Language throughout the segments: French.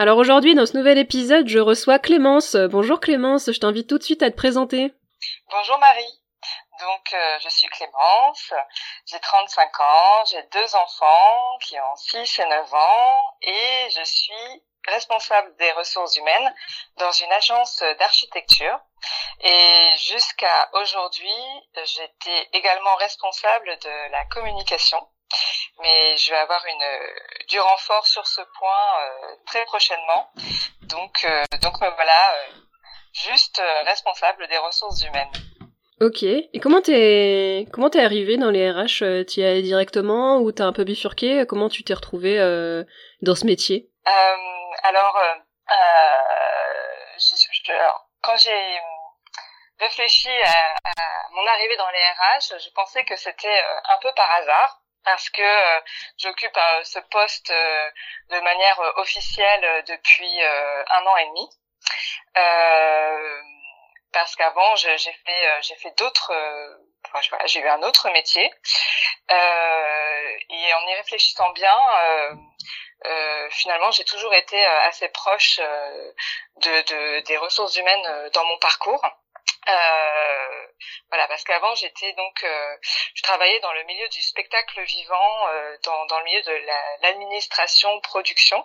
Alors aujourd'hui, dans ce nouvel épisode, je reçois Clémence. Bonjour Clémence, je t'invite tout de suite à te présenter. Bonjour Marie. Donc euh, je suis Clémence, j'ai 35 ans, j'ai deux enfants qui ont 6 et 9 ans et je suis responsable des ressources humaines dans une agence d'architecture. Et jusqu'à aujourd'hui, j'étais également responsable de la communication mais je vais avoir une du renfort sur ce point euh, très prochainement. Donc euh, donc me voilà euh, juste responsable des ressources humaines. Ok. Et comment t'es comment t'es arrivé dans les RH Tu y allé directement ou t'as un peu bifurqué? Comment tu t'es retrouvé dans ce métier? Alors, quand j'ai réfléchi à, à, mon arrivée dans les RH, je pensais que c'était un peu par hasard parce que euh, j'occupe euh, ce poste euh, de manière officielle depuis un an et demi. parce qu'avant, j'ai fait, j'ai fait d'autres, j'ai eu un autre métier. et en y réfléchissant bien, finalement, j'ai toujours été assez proche de, de, des ressources humaines dans mon parcours. Euh, voilà, parce qu'avant j'étais donc, euh, je travaillais dans le milieu du spectacle vivant, euh, dans, dans le milieu de l'administration production,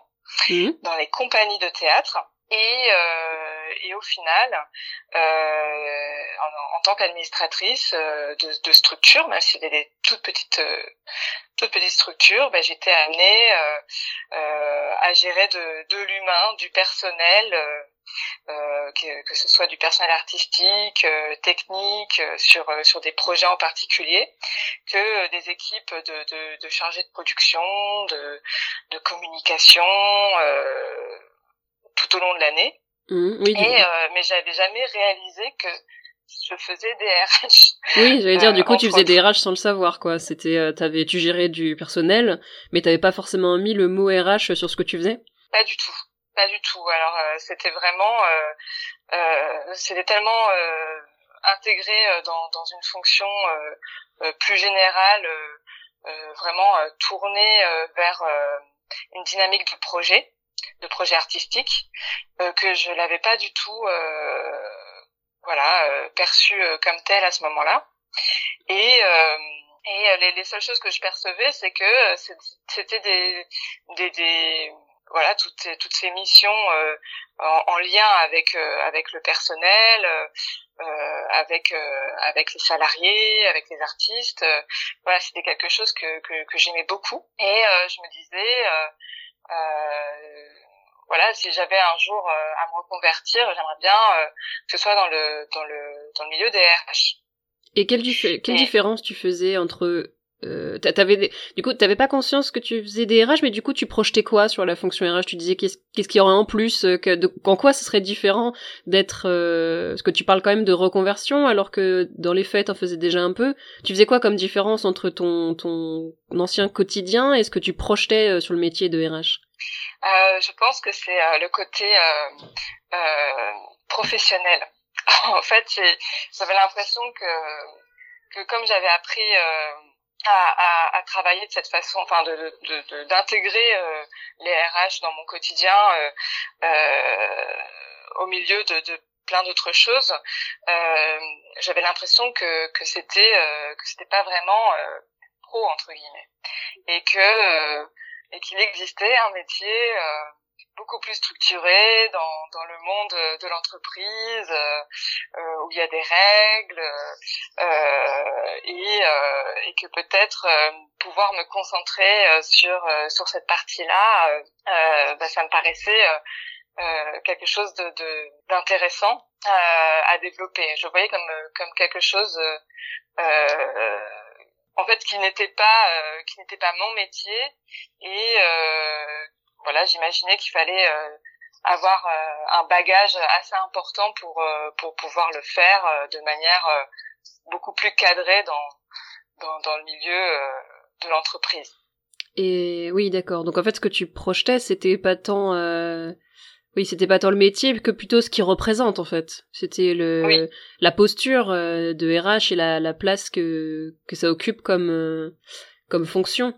mmh. dans les compagnies de théâtre. Et, euh, et au final, euh, en, en, tant qu'administratrice euh, de, de, structure, même si c'était des toutes petites, toutes petites structures, ben, j'étais amenée à gérer de, de l'humain, du personnel euh, que, que, ce soit du personnel artistique, euh, technique, euh, sur sur des projets en particulier, que des équipes de, de, de chargés de production, de, de communication tout au long de l'année. Mmh, oui, Et mais j'avais jamais réalisé que je faisais des RH. Oui, j'allais dire, du coup, tu faisais des RH sans le savoir, quoi. C'était, t'avais, tu gérais du personnel, mais t'avais pas forcément mis le mot RH sur ce que tu faisais? Pas du tout. Pas du tout. Alors euh, c'était vraiment, euh, euh, c'était tellement intégré dans, une fonction plus générale, vraiment tournée vers une dynamique de projet, de projet artistique, que je l'avais pas du tout, voilà, perçu comme tel à ce moment-là. Et et les, les, seules choses que je percevais, c'est que c'était des, des, voilà toutes toutes ces missions euh, en, lien avec euh, avec le personnel euh, avec avec les salariés avec les artistes voilà c'était quelque chose que que, que j'aimais beaucoup. Et je me disais voilà si j'avais un jour à me reconvertir j'aimerais bien que ce soit dans le dans le dans le milieu des RH et quelle, quelle différence tu faisais entre euh, t'avais du coup t'avais pas conscience que tu faisais des RH mais du coup tu projetais quoi sur la fonction RH? Tu disais qu'est-ce qu'il y aurait en plus euh, que de, en quoi ce serait différent d'être euh, parce que tu parles quand même de reconversion alors que dans les faits t'en faisais déjà un peu. Tu faisais quoi comme différence entre ton ton ancien quotidien et ce que tu projetais euh, sur le métier de RH? Euh, je pense que c'est le côté professionnel. En fait j'avais l'impression que que comme j'avais appris à, à, à, travailler de cette façon, enfin de d'intégrer de, euh, les RH dans mon quotidien euh, euh, au milieu de, de plein d'autres choses. Euh, J'avais l'impression que que c'était euh, que c'était pas vraiment pro entre guillemets et que et qu'il existait un métier beaucoup plus structuré dans, dans le monde de l'entreprise euh, euh, où il y a des règles euh, et, euh, et que peut-être euh, pouvoir me concentrer sur sur cette partie-là bah, ça me paraissait quelque chose de d'intéressant à développer. Je voyais comme comme quelque chose en fait qui n'était pas qui n'était pas mon métier et voilà, j'imaginais qu'il fallait euh, avoir un bagage assez important pour pour pouvoir le faire de manière beaucoup plus cadrée dans dans, dans le milieu de l'entreprise. Et oui, d'accord. Donc en fait, ce que tu projetais, c'était pas tant, euh... oui, c'était pas tant le métier que plutôt ce qui représente en fait. C'était le la posture euh, de RH et la, la place que que ça occupe comme euh, comme fonction.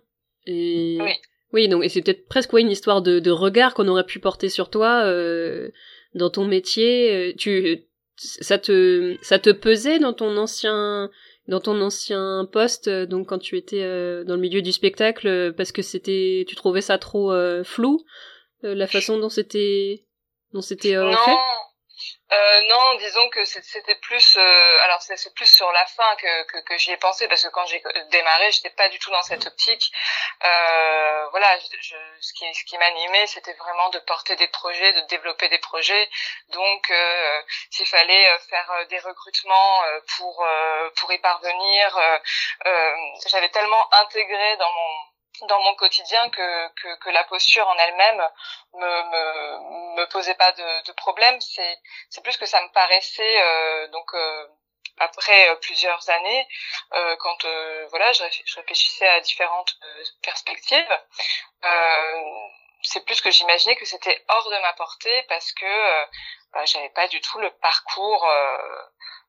Et oui. Oui, donc et c'est peut-être presque ouais, une histoire de, de regard qu'on aurait pu porter sur toi euh, dans ton métier. Tu ça te ça te pesait dans ton ancien dans ton ancien poste, euh, donc quand tu étais euh, dans le milieu du spectacle, euh, parce que c'était, tu trouvais ça trop flou, la façon dont c'était, dont c'était fait? Euh, non, disons que c'était plus, euh, alors c'est plus sur la fin que, que, que j'y ai pensé parce que quand j'ai démarré, j'étais pas du tout dans cette optique. Euh, voilà, je, ce qui, ce qui m'animait, c'était vraiment de porter des projets, de développer des projets. Donc, euh, s'il fallait euh, faire des recrutements pour pour y parvenir, j'avais tellement intégré dans mon dans mon quotidien que, que, que la posture en elle-même me, me, me posait pas de, de problème. C'est, c'est plus que ça me paraissait euh, donc euh, après euh, plusieurs années, euh, quand voilà, je, réfléchissais à différentes perspectives. c'est plus que j'imaginais que c'était hors de ma portée parce que bah, j'avais pas du tout le parcours.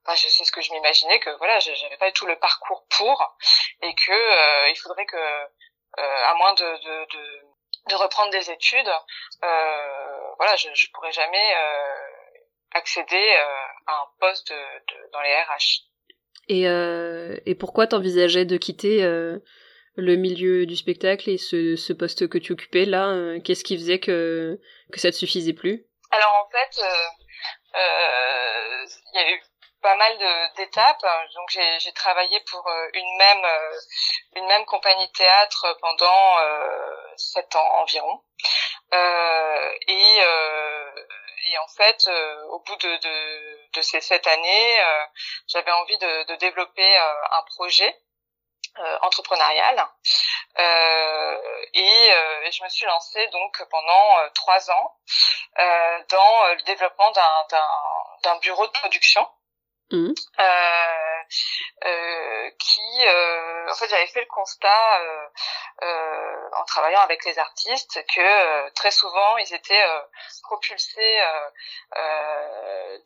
Enfin, je sais ce que je m'imaginais que voilà, j'avais pas du tout le parcours pour et que il faudrait que à moins de, de, de, de, reprendre des études, euh, voilà, je, je pourrais jamais euh, accéder à un poste de, dans les RH. Et, euh, et pourquoi t'envisageais de quitter euh, le milieu du spectacle et ce, ce poste que tu occupais là Qu'est-ce qui faisait que, que ça te suffisait plus? Alors en fait, il y a eu pas mal d'étapes. Donc j'ai travaillé pour euh, une même euh, une même compagnie théâtre pendant euh, sept ans environ. et et en fait, au bout de, de, de, ces sept années, j'avais envie de, de développer un projet entrepreneurial. et, je me suis lancée donc pendant trois ans dans le développement d'un bureau de production Mmh. Euh, euh, qui, euh, en fait, j'avais fait le constat euh, en travaillant avec les artistes que très souvent ils étaient propulsés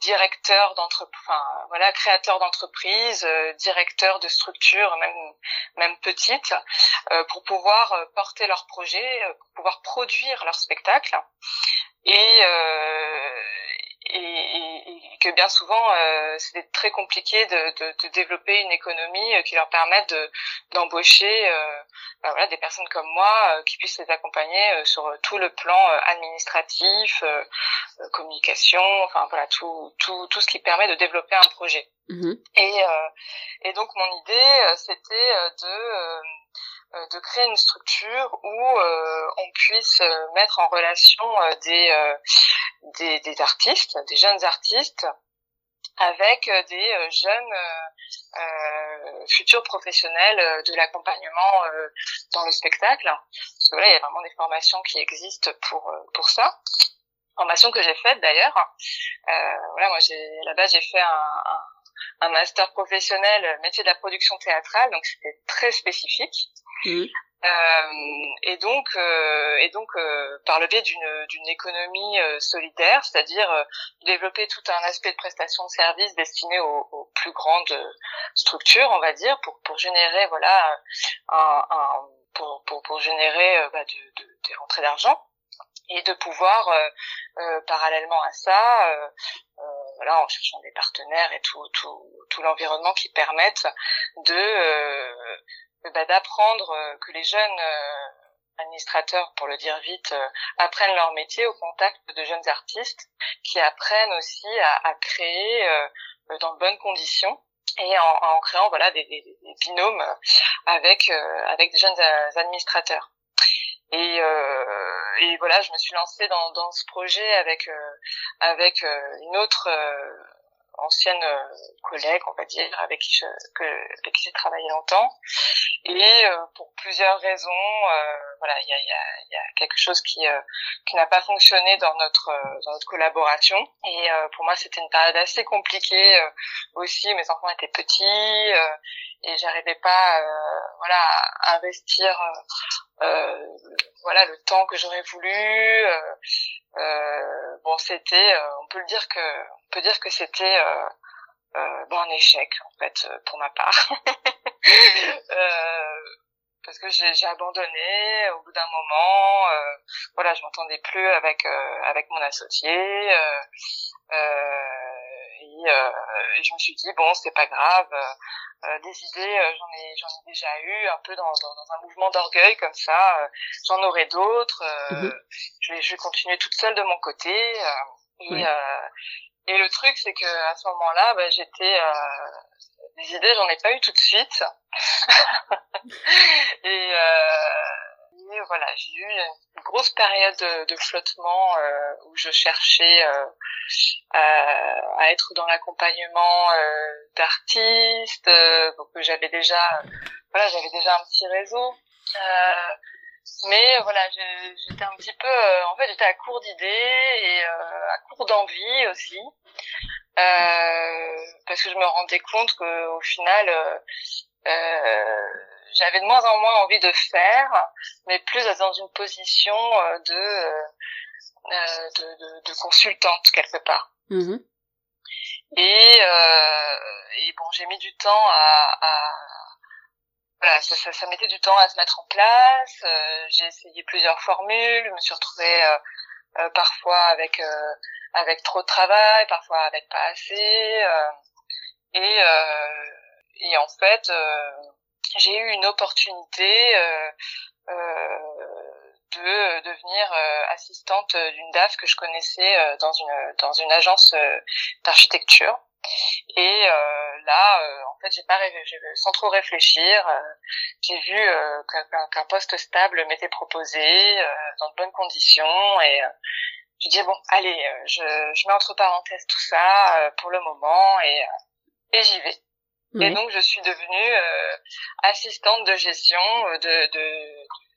directeurs d'entreprise, enfin voilà, créateurs d'entreprise, directeurs de structures, même même petites, pour pouvoir porter leurs projets, pour pouvoir produire leurs spectacles. Et, et, et, que bien souvent euh, c'était très compliqué de, de, de, développer une économie euh, qui leur permette de, d'embaucher euh, bah voilà, des personnes comme moi euh, qui puissent les accompagner euh, sur tout le plan administratif, communication, enfin voilà tout, tout, tout ce qui permet de développer un projet. Mmh et, et donc mon idée c'était de euh, de créer une structure où euh, on puisse euh, mettre en relation des, des, des artistes, des jeunes artistes, avec des jeunes euh, futurs professionnels de l'accompagnement dans le spectacle. Parce que voilà, il y a vraiment des formations qui existent pour pour ça. Formation que j'ai faite d'ailleurs. Euh, voilà, moi j'ai base j'ai fait un, un, un master professionnel métier de la production théâtrale, donc c'était très spécifique. Mmh. Euh, et donc, euh, et donc euh, par le biais d'une d'une économie euh, solidaire, c'est-à-dire euh, développer tout un aspect de prestation de services destiné aux, aux, plus grandes structures, on va dire, pour pour générer voilà un, un pour, pour pour générer bah, de, de, des rentrées d'argent et de pouvoir parallèlement à ça voilà, en cherchant des partenaires et tout, tout, tout l'environnement qui permettent de bah, d'apprendre euh, que les jeunes euh, administrateurs, pour le dire vite, euh, apprennent leur métier au contact de jeunes artistes qui apprennent aussi à, à créer dans de bonnes conditions et en, en créant voilà des, des, des, binômes avec avec des jeunes administrateurs. Et, euh, et voilà, je me suis lancée dans, dans ce projet avec avec une autre ancienne collègue, on va dire, avec qui je, que, avec qui j'ai travaillé longtemps. Et pour plusieurs raisons, voilà, il y a, y, a, y a, quelque chose qui, qui n'a pas fonctionné dans notre, dans notre collaboration. Et pour moi, c'était une période assez compliquée aussi. Mes enfants étaient petits et j'arrivais pas euh, voilà à investir euh, euh, voilà le temps que j'aurais voulu bon c'était on peut le dire que on peut dire que c'était bon un échec en fait pour ma part. Parce que j'ai abandonné au bout d'un moment voilà je m'entendais plus avec avec mon associé et, et, je me suis dit bon c'est pas grave euh, des idées, euh, j'en ai j'en ai déjà eu un peu dans, dans, dans un mouvement d'orgueil comme ça. Euh, j'en aurai d'autres. Mhm. je, vais, je vais continuer toute seule de mon côté. et, et le truc, c'est que à ce moment-là, bah, j'étais des idées, j'en ai pas eu tout de suite. voilà, j'ai eu une grosse période de, flottement euh, où je cherchais euh, à, être dans l'accompagnement euh, d'artistes. donc j'avais déjà, voilà, j'avais déjà un petit réseau. mais voilà, j'étais un petit peu, en fait, j'étais à court d'idées et à court d'envie aussi. parce que je me rendais compte qu'au final, j'avais de moins en moins envie de faire, mais plus dans une position euh, de, euh, euh, de, de, de, consultante quelque part. Mm-hmm. Et, euh, et bon, j'ai mis du temps à, à voilà, ça, ça, ça, mettait du temps à se mettre en place. Euh, j'ai essayé plusieurs formules, je me suis retrouvée euh, parfois avec avec trop de travail, parfois avec pas assez. et et en fait, j'ai eu une opportunité euh, euh, de devenir euh, assistante d'une DAF que je connaissais dans une dans une agence d'architecture. Et là, en fait, j'ai pas rêvé, sans trop réfléchir, j'ai vu qu'un poste stable m'était proposé dans de bonnes conditions et je dis bon, allez, je, je mets entre parenthèses tout ça pour le moment et et j'y vais. Et donc, je suis devenue euh, assistante de gestion euh, de, de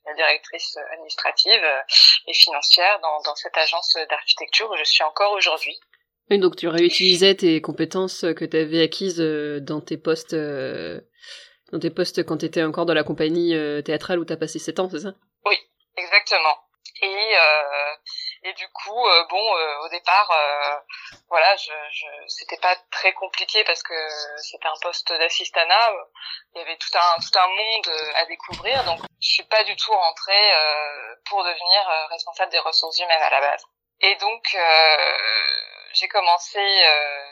la directrice administrative euh, et financière dans, dans cette agence d'architecture où je suis encore aujourd'hui. Et donc, tu réutilisais tes compétences que tu avais acquises dans tes postes, dans tes postes quand tu étais encore dans la compagnie théâtrale où tu as passé 7 ans, c'est ça? Oui, exactement. Et, euh, et du coup, euh, bon, euh, au départ, euh, voilà, je, je c'était pas très compliqué parce que c'était un poste d'assistanat. Il y avait tout un tout un monde à découvrir, donc je suis pas du tout rentrée pour devenir responsable des ressources humaines à la base. Et donc j'ai commencé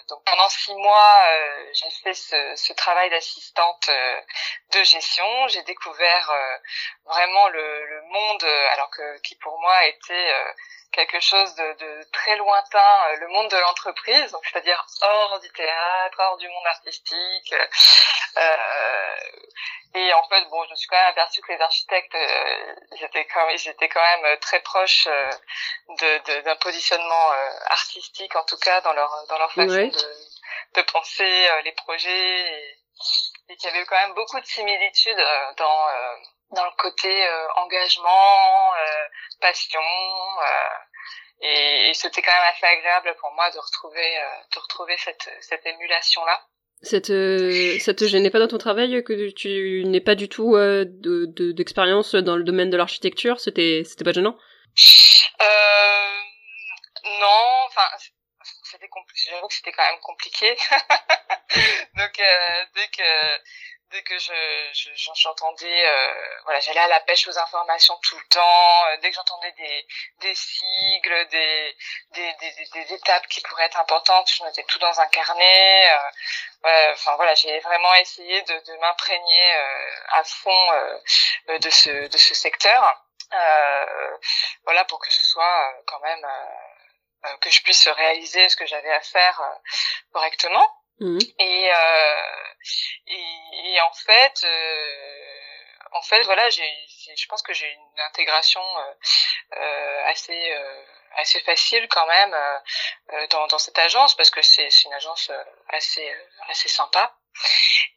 donc pendant six mois j'ai fait ce, ce travail d'assistante de gestion j'ai découvert vraiment le, le monde alors que qui pour moi était quelque chose de, de très lointain, euh, le monde de l'entreprise, donc c'est-à-dire hors du théâtre, hors du monde artistique. Euh, et en fait, bon, je me suis quand même aperçue que les architectes, euh, ils étaient quand, ils étaient quand même très proches euh, de, d'un positionnement artistique, en tout cas dans leur dans leur façon de, de penser les projets, et, et qu'il y avait quand même beaucoup de similitudes dans dans le côté euh, engagement, euh, passion. Euh, et, et c'était quand même assez agréable pour moi de retrouver, de retrouver cette, cette émulation-là. Ça te, ça te gênait pas dans ton travail que tu n'aies pas du tout d'expérience de, dans le domaine de l'architecture? C'était, c'était pas gênant? Euh, Non, enfin, c'était j'avoue que c'était quand même compliqué. Donc dès que dès que je j'entendais euh, voilà j'allais à la pêche aux informations tout le temps. Euh, dès que j'entendais des des sigles des des, des des, étapes qui pourraient être importantes je mettais tout dans un carnet. Euh, enfin voilà j'ai vraiment essayé de, de m'imprégner à fond de ce de ce secteur. Voilà pour que ce soit quand même que je puisse réaliser ce que j'avais à faire correctement. Mmh. Et, euh, et, et, en fait, euh, en fait, voilà, j'ai, je pense que j'ai une intégration euh, euh assez, euh, assez facile quand même dans, dans cette agence parce que c'est une agence assez assez sympa.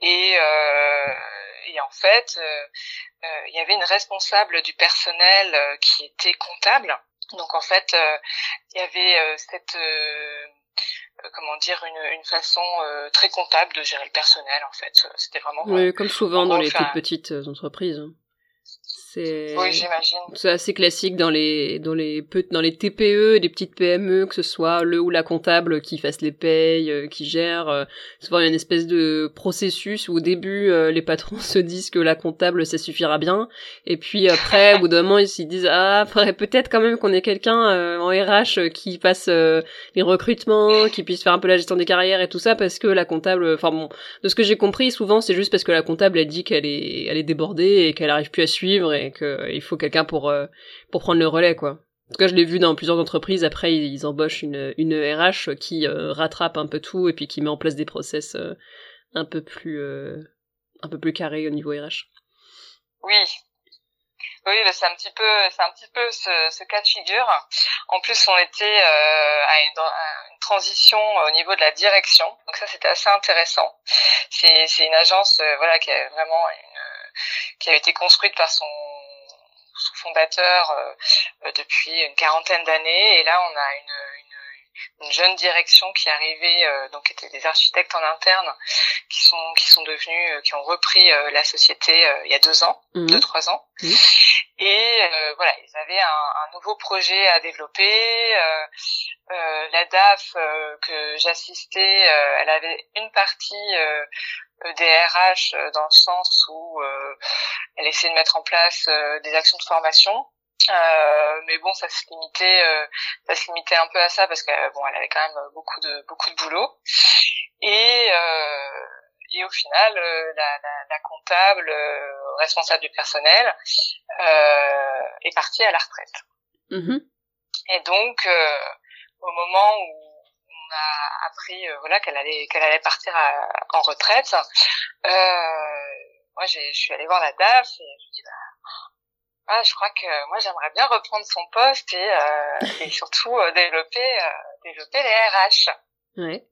Et, et en fait il y avait une responsable du personnel qui était comptable donc en fait il y avait cette comment dire une, une façon très comptable de gérer le personnel en fait. C'était vraiment oui, comme souvent dans les toutes petites entreprises Oui, j'imagine. C'est assez classique dans les dans les dans les TPE, des petites PME, que ce soit le ou la comptable qui fasse les payes, euh, qui gère. Euh, souvent il y a une espèce de processus où au début euh, les patrons se disent que la comptable ça suffira bien, et puis après au bout d'un moment ils se disent ah peut-être quand même qu'on ait quelqu'un en RH qui fasse les recrutements, qui puisse faire un peu la gestion des carrières et tout ça parce que la comptable, enfin bon, de ce que j'ai compris souvent c'est juste parce que la comptable elle dit qu'elle est elle est débordée et qu'elle arrive plus à suivre et qu'il euh, faut quelqu'un pour euh, pour prendre le relais quoi. En tout cas, je l'ai vu dans plusieurs entreprises. Après, ils embauchent une, une RH qui euh, rattrape un peu tout et puis qui met en place des process un peu plus un peu plus carrés au niveau RH. Oui, oui, c'est un petit peu, c'est un petit peu ce, cas de figure. En plus, on était à, une, transition au niveau de la direction, donc ça c'était assez intéressant. C'est, une agence, voilà, qui a vraiment qui a été construite par son, fondateur euh, depuis une quarantaine d'années. Et là, on a une, une, jeune direction qui est arrivée, euh, donc étaient des architectes en interne, qui sont qui sont devenus, euh, qui ont repris la société il y a deux ans, mmh. deux trois ans. Mmh. Et voilà, ils avaient un, un, nouveau projet à développer. la DAF que j'assistais, elle avait une partie EDRH euh, dans le sens où euh, elle essaie de mettre en place euh, des actions de formation. Euh, mais bon, ça se limitait, euh, ça se limitait un peu à ça parce que bon, elle avait quand même beaucoup de beaucoup de boulot. Et euh, et au final, la, la, la, comptable responsable du personnel est partie à la retraite. Mmh et donc, au moment où on a appris euh, voilà qu'elle allait qu'elle allait partir en retraite. Euh, moi, je suis allée voir la DAF et je me dis bah ah, je crois que moi j'aimerais bien reprendre son poste et, euh, et surtout développer développer les RH. Ouais.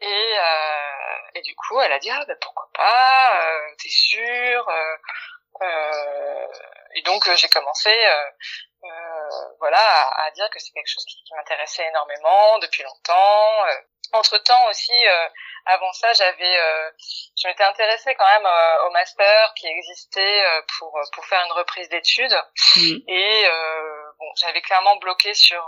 Et, euh, et du coup, elle a dit ah ben pourquoi pas, t'es sûre Et donc j'ai commencé euh, voilà, à, dire que c'est quelque chose qui, m'intéressait énormément depuis longtemps. Euh, entre temps aussi, euh, avant ça, j'avais, je m'étais intéressée quand même au master qui existait pour pour faire une reprise d'études mmh. et bon, j'avais clairement bloqué sur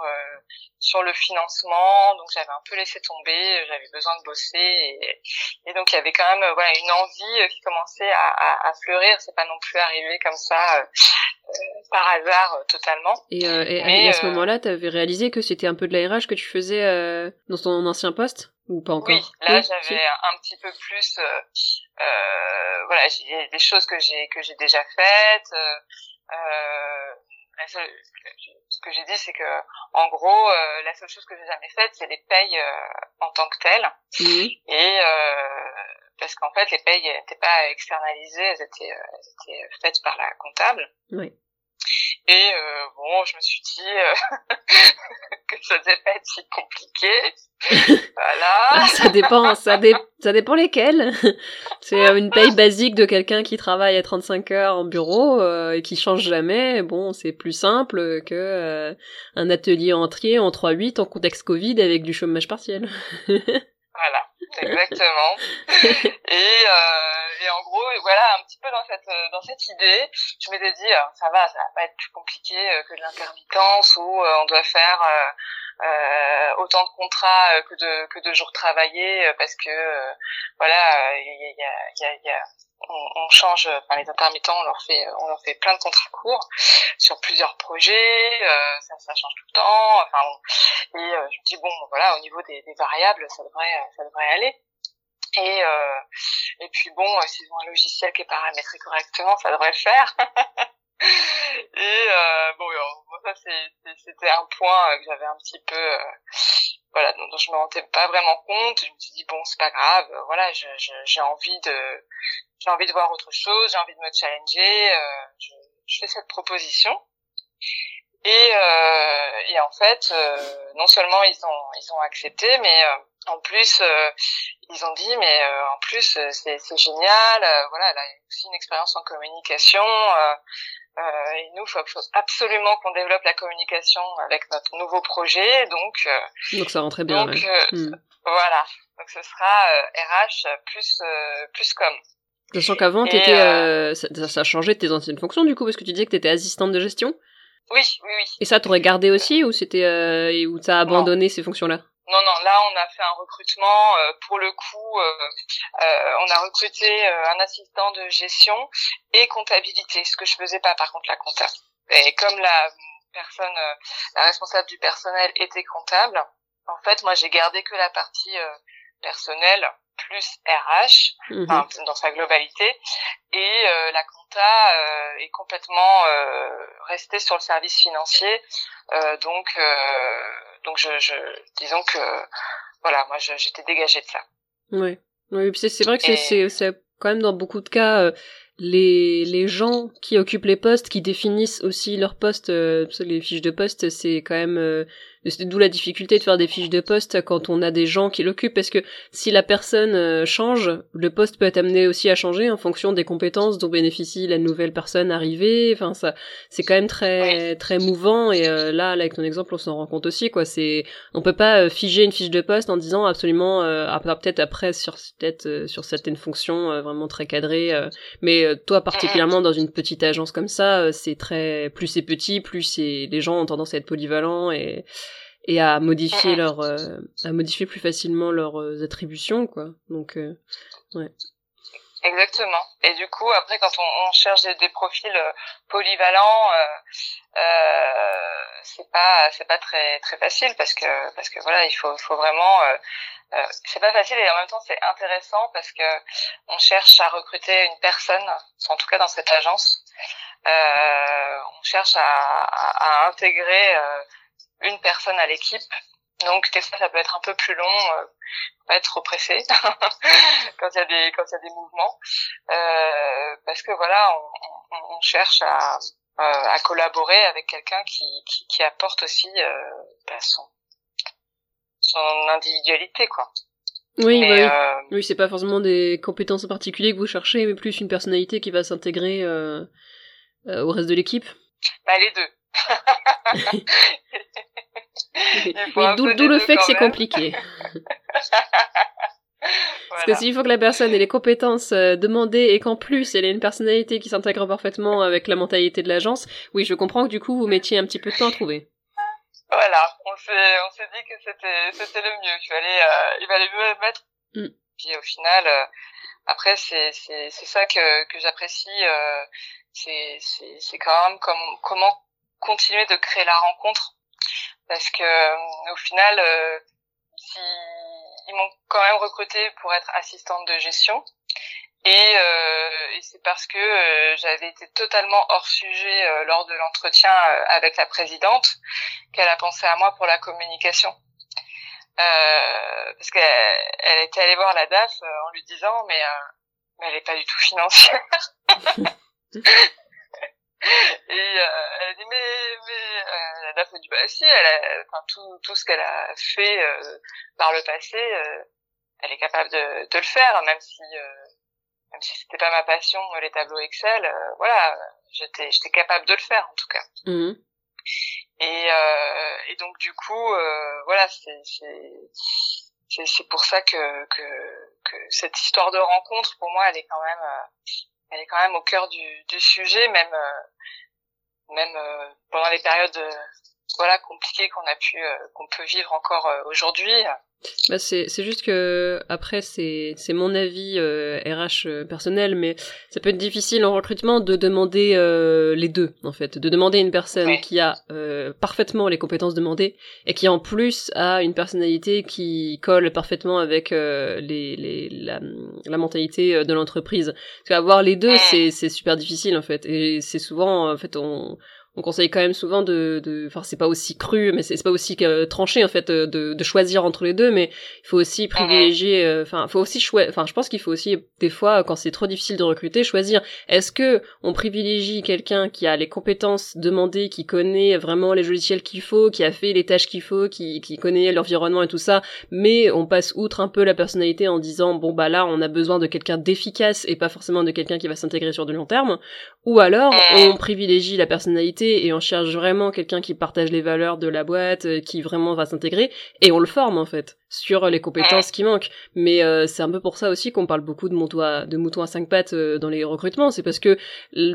sur le financement, donc j'avais un peu laissé tomber, j'avais besoin de bosser et, et donc il y avait quand même voilà une envie qui commençait à, à, à fleurir. C'est pas non plus arrivé comme ça par hasard euh, totalement. Et, euh, et, à ce euh, moment-là, tu avais réalisé que c'était un peu de l'ARH que tu faisais dans ton ancien poste ou pas encore? Oui, là j'avais un petit peu plus. voilà, j'ai des choses que j'ai que j'ai déjà faites. Ce que j'ai dit, c'est que en gros, la seule chose que j'ai jamais faite, c'est les payes en tant que telles. Mmh. Et parce qu'en fait, les payes n'étaient pas externalisées, elles étaient, elles étaient faites par la comptable. Oui. Et euh, bon, je me suis dit euh, que ça devait pas être si compliqué. voilà. Ah, ça dépend, ça, dé ça dépend lesquels. C'est euh, une paye basique de quelqu'un qui travaille à 35 heures en bureau euh, et qui change jamais. Bon, c'est plus simple que euh, un atelier entier en 3-8 en contexte Covid avec du chômage partiel. voilà, exactement. et euh, et en gros, voilà, un petit peu dans cette dans cette idée, je m'étais dit, euh, ça va, ça va pas être plus compliqué euh, que de l'intermittence où euh, on doit faire euh, autant de contrats que de que de jours travaillés parce que voilà, il y a, y a, y a on, change, enfin les intermittents, on leur fait, on leur fait plein de contrats courts sur plusieurs projets, euh, ça, change tout le temps. Et euh, je me dis bon, voilà, au niveau des, variables, ça devrait, ça devrait aller. Et, euh, et puis bon, euh, s'ils ont un logiciel qui est paramétré correctement, ça devrait le faire. et bon, ça c'était un point que j'avais un petit peu, voilà, dont, je me rendais pas vraiment compte. Je me suis dit bon, c'est pas grave, voilà, j'ai envie de, j'ai envie de voir autre chose, j'ai envie de me challenger. je, je fais cette proposition. Et, et en fait, non seulement ils ont ils ont accepté, mais en plus ils ont dit mais en plus c'est c'est génial, voilà, elle a aussi une expérience en communication. Euh, et nous, il faut, absolument qu'on développe la communication avec notre nouveau projet. Donc, euh, donc ça rentrait bien. Donc, euh, hmm. voilà. Donc, ce sera RH plus plus com. Sachant qu'avant, t'étais, ça, ça a changé de tes anciennes fonctions du coup, parce que tu disais que tu étais assistante de gestion. Oui, oui, oui. Et ça, t'aurais gardé aussi, ou c'était, ou t'as abandonné ces fonctions-là? Non, non, là on a fait un recrutement. Euh, pour le coup, euh, euh, on a recruté un assistant de gestion et comptabilité, ce que je faisais pas par contre la compta. Et comme la personne, la responsable du personnel était comptable, en fait, moi j'ai gardé que la partie personnelle plus RH mhm. dans sa globalité et la compta est complètement restée sur le service financier donc donc je, je disons que voilà, moi j'étais dégagée de ça. Oui. Oui, c'est vrai que c'est c'est quand même dans beaucoup de cas euh, les les gens qui occupent les postes qui définissent aussi leurs postes euh, les fiches de poste c'est quand même euh, D'où la difficulté de faire des fiches de poste quand on a des gens qui l'occupent, parce que si la personne euh, change, le poste peut être amené aussi à changer en fonction des compétences dont bénéficie la nouvelle personne arrivée. Enfin, ça, c'est quand même très très mouvant. Et euh, là, avec ton exemple, on s'en rend compte aussi. Quoi, c'est, on peut pas euh, figer une fiche de poste en disant absolument, peut-être après sur peut-être sur certaines fonctions vraiment très cadrées. mais toi, particulièrement dans une petite agence comme ça, c'est très plus c'est petit, plus c'est les gens ont tendance à être polyvalents et et à modifier leur euh, à modifier plus facilement leurs euh, attributions quoi. Donc euh, ouais. Exactement. Et du coup, après, quand on, on cherche des, des, profils polyvalents, euh, euh, c'est pas c'est pas très très facile parce que parce que voilà, il faut faut vraiment euh, c'est pas facile et en même temps c'est intéressant parce que on cherche à recruter une personne, en tout cas dans cette agence, on cherche à, à, à intégrer une personne à l'équipe. Donc des fois ça peut être un peu plus long, euh, pas être trop pressé quand il y a des quand il y a des mouvements, euh, parce que voilà on, on, on cherche à, euh, à collaborer avec quelqu'un qui, qui, qui apporte aussi bah, son son individualité quoi. Oui, mais, oui, euh, oui c'est pas forcément des compétences en particulier que vous cherchez, mais plus une personnalité qui va s'intégrer au reste de l'équipe. Bah les deux. d'où le fait que c'est compliqué. Parce que s'il faut que la personne ait les compétences euh, demandées et qu'en plus elle ait une personnalité qui s'intègre parfaitement avec la mentalité de l'agence, oui, je comprends que du coup vous mettiez un petit peu de temps à trouver. Voilà, on s'est on s'est dit que c'était c'était le mieux, qu'il fallait euh, il fallait mieux mettre. Mm. Puis au final, euh, après c'est c'est c'est ça que que j'apprécie, euh, c'est c'est c'est quand même comme comment continuer de créer la rencontre parce que euh, au final euh, ils m'ont quand même recruté pour être assistante de gestion. Et, euh, et c'est parce que euh, j'avais été totalement hors sujet lors de l'entretien avec la présidente qu'elle a pensé à moi pour la communication. Parce qu'elle elle était allée voir la DAF en lui disant mais mais elle est pas du tout financière et euh, elle a dit mais mais euh, fait du bah si elle a, enfin tout tout ce qu'elle a fait euh, par le passé euh, elle est capable de, de le faire même si euh, même si c'était pas ma passion les tableaux Excel voilà j'étais j'étais capable de le faire en tout cas mmh. et et donc du coup voilà c'est c'est c'est pour ça que, que que cette histoire de rencontre pour moi elle est quand même elle est quand même au cœur du, du sujet, même euh, même euh, pendant les périodes euh, voilà compliquées qu'on a pu qu'on peut vivre encore aujourd'hui. Bah c'est c'est juste que après c'est c'est mon avis euh, RH euh, personnel mais ça peut être difficile en recrutement de demander euh, les deux en fait. De demander une personne qui a euh, parfaitement les compétences demandées et qui en plus a une personnalité qui colle parfaitement avec les, les la, la mentalité de l'entreprise. Parce qu'avoir les deux c'est c'est super difficile en fait. Et c'est souvent en fait on on conseille quand même souvent de, de, enfin c'est pas aussi cru, mais c'est pas aussi euh, tranché en fait de, de, choisir entre les deux, mais il faut aussi privilégier, euh, enfin faut aussi choisir, enfin je pense qu'il faut aussi des fois quand c'est trop difficile de recruter, choisir. Est-ce que on privilégie quelqu'un qui a les compétences demandées, qui connaît vraiment les logiciels qu'il faut, qui a fait les tâches qu'il faut, qui, qui connaît l'environnement et tout ça, mais on passe outre un peu la personnalité en disant bon bah là on a besoin de quelqu'un d'efficace et pas forcément de quelqu'un qui va s'intégrer sur du long terme, ou alors on privilégie la personnalité et on cherche vraiment quelqu'un qui partage les valeurs de la boîte, euh, qui vraiment va s'intégrer et on le forme en fait sur les compétences qui manquent. Mais euh, c'est un peu pour ça aussi qu'on parle beaucoup de mouton à, de mouton à cinq pattes euh, dans les recrutements. C'est parce que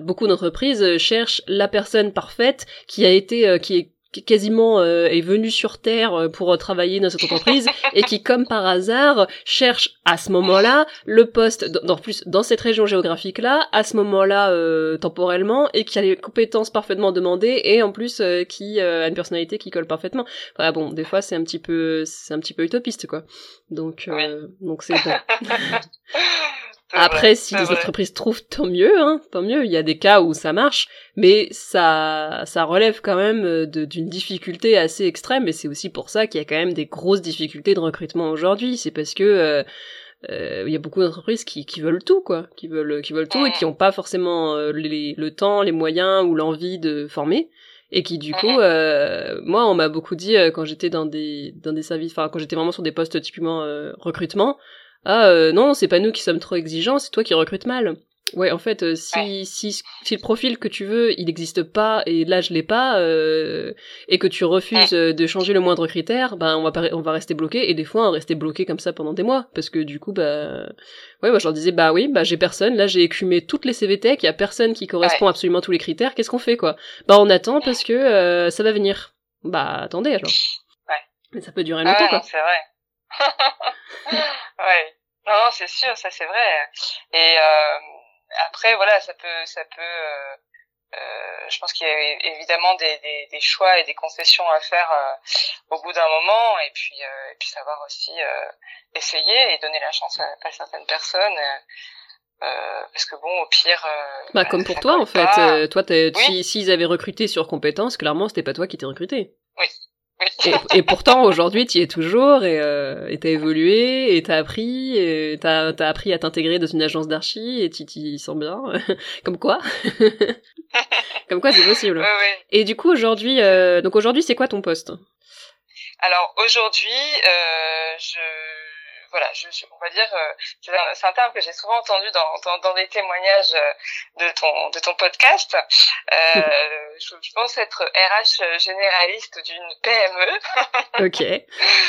beaucoup d'entreprises cherchent la personne parfaite qui a été, qui est quasiment euh, est venu sur Terre euh, pour travailler dans cette entreprise et qui, comme par hasard, cherche à ce moment-là le poste, dans, plus dans cette région géographique-là, à ce moment-là euh, temporellement, et qui a les compétences parfaitement demandées et en plus qui a une personnalité qui colle parfaitement. Enfin bon, des fois c'est un petit peu, c'est un petit peu utopiste quoi. Donc donc c'est Après, si les entreprises trouvent, tant mieux, hein, tant mieux. Il y a des cas où ça marche, mais ça, ça relève quand même euh, d'une difficulté assez extrême, et c'est aussi pour ça qu'il y a quand même des grosses difficultés de recrutement aujourd'hui. C'est parce que euh, euh, il y a beaucoup d'entreprises qui, qui veulent tout, quoi, qui veulent, qui veulent tout et qui n'ont pas forcément le temps, les moyens ou l'envie de former et qui du coup euh, moi on m'a beaucoup dit quand j'étais dans des dans des services enfin quand j'étais vraiment sur des postes typiquement recrutement ah euh, non c'est pas nous qui sommes trop exigeants c'est toi qui recrutes mal. Ouais en fait euh, si, si si le profil que tu veux il n'existe pas et là je l'ai pas euh, et que tu refuses de changer le moindre critère ben on va on va rester bloqué et des fois on rester bloqué comme ça pendant des mois. Parce que du coup bah ouais moi je leur disais bah oui bah j'ai personne. Là j'ai écumé toutes les CVTech il y a personne qui correspond absolument à tous les critères. Qu'est-ce qu'on fait quoi? Bah on attend parce que ça va venir. Bah attendez alors. Ouais. Mais ça peut durer longtemps quoi. c'est vrai ouais. Non, c'est sûr, ça c'est vrai. Et euh, après, voilà, ça peut, ça peut. Euh, euh, je pense qu'il y a évidemment des, des, des, choix et des concessions à faire euh, au bout d'un moment, et puis, euh, et puis savoir aussi essayer et donner la chance à, à certaines personnes. parce que bon, au pire. bah, comme pour toi, en fait. toi, oui. s'ils si, avaient recruté sur compétences, clairement, c'était pas toi qui t'es recruté. Oui, et, pourtant aujourd'hui tu y es toujours et euh, t'as évolué et t'as appris et t'as as appris à t'intégrer dans une agence d'archi et tu t'y sens bien. Comme quoi. Comme quoi c'est possible. Et du coup aujourd'hui euh, donc aujourd'hui c'est quoi ton poste? Alors aujourd'hui euh, je voilà, je, on va dire, euh, c'est un, terme que j'ai souvent entendu dans, dans, dans, des témoignages euh, de ton, de ton podcast. Euh, je, je, pense être RH généraliste d'une PME. ok.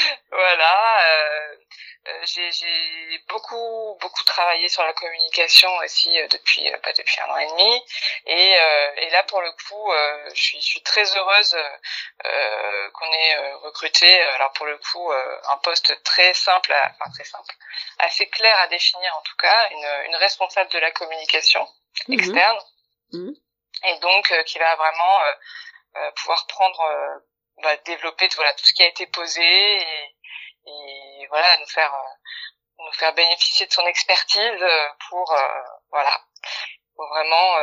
voilà. Euh, j'ai beaucoup beaucoup travaillé sur la communication aussi euh, depuis euh, bah, depuis un an et demi et, et là pour le coup je suis, je suis très heureuse qu'on ait recruté alors pour le coup un poste très simple enfin très simple assez clair à définir en tout cas une, une responsable de la communication mhm. externe mhm. et donc qui va vraiment pouvoir prendre bah, développer voilà tout ce qui a été posé et, et voilà nous faire euh, nous faire bénéficier de son expertise euh, pour euh, voilà pour vraiment